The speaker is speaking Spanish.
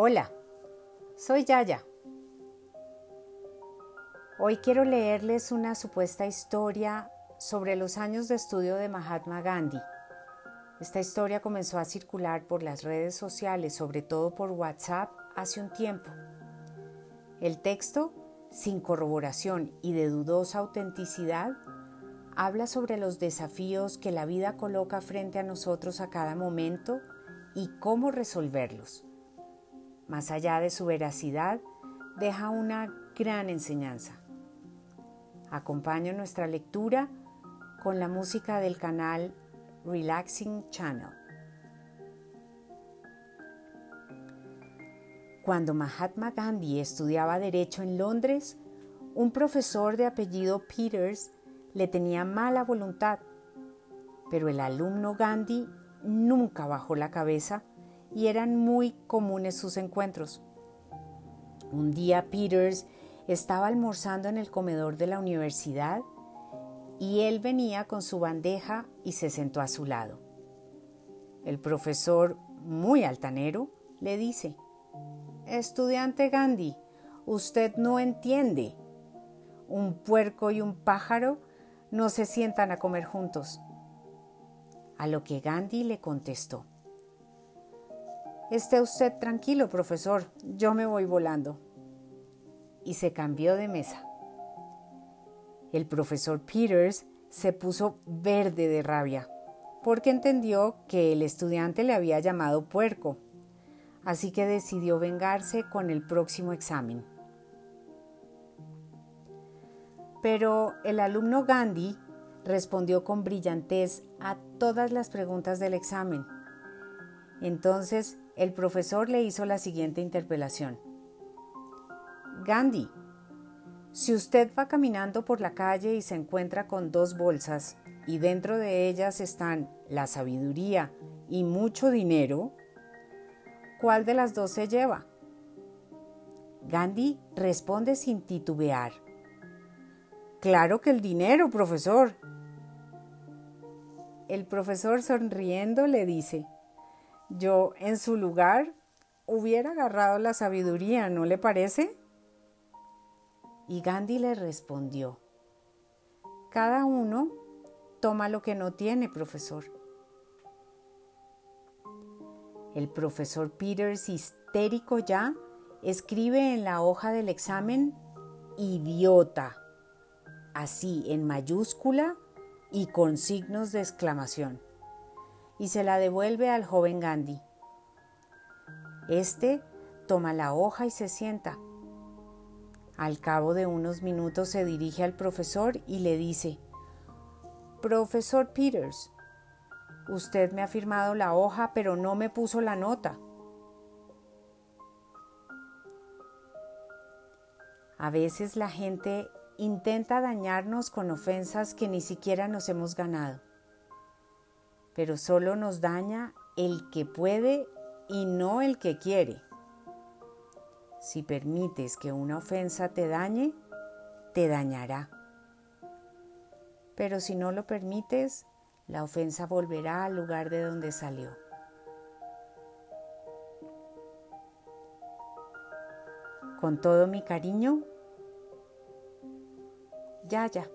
Hola, soy Yaya. Hoy quiero leerles una supuesta historia sobre los años de estudio de Mahatma Gandhi. Esta historia comenzó a circular por las redes sociales, sobre todo por WhatsApp, hace un tiempo. El texto, sin corroboración y de dudosa autenticidad, habla sobre los desafíos que la vida coloca frente a nosotros a cada momento y cómo resolverlos más allá de su veracidad, deja una gran enseñanza. Acompaño nuestra lectura con la música del canal Relaxing Channel. Cuando Mahatma Gandhi estudiaba derecho en Londres, un profesor de apellido Peters le tenía mala voluntad, pero el alumno Gandhi nunca bajó la cabeza y eran muy comunes sus encuentros. Un día Peters estaba almorzando en el comedor de la universidad y él venía con su bandeja y se sentó a su lado. El profesor, muy altanero, le dice, Estudiante Gandhi, usted no entiende. Un puerco y un pájaro no se sientan a comer juntos. A lo que Gandhi le contestó, Esté usted tranquilo, profesor, yo me voy volando. Y se cambió de mesa. El profesor Peters se puso verde de rabia, porque entendió que el estudiante le había llamado puerco, así que decidió vengarse con el próximo examen. Pero el alumno Gandhi respondió con brillantez a todas las preguntas del examen. Entonces el profesor le hizo la siguiente interpelación. Gandhi, si usted va caminando por la calle y se encuentra con dos bolsas y dentro de ellas están la sabiduría y mucho dinero, ¿cuál de las dos se lleva? Gandhi responde sin titubear. Claro que el dinero, profesor. El profesor sonriendo le dice, yo en su lugar hubiera agarrado la sabiduría, ¿no le parece? Y Gandhi le respondió, cada uno toma lo que no tiene, profesor. El profesor Peters, histérico ya, escribe en la hoja del examen idiota, así en mayúscula y con signos de exclamación y se la devuelve al joven Gandhi. Este toma la hoja y se sienta. Al cabo de unos minutos se dirige al profesor y le dice, Profesor Peters, usted me ha firmado la hoja pero no me puso la nota. A veces la gente intenta dañarnos con ofensas que ni siquiera nos hemos ganado pero solo nos daña el que puede y no el que quiere. Si permites que una ofensa te dañe, te dañará. Pero si no lo permites, la ofensa volverá al lugar de donde salió. Con todo mi cariño, ya, ya.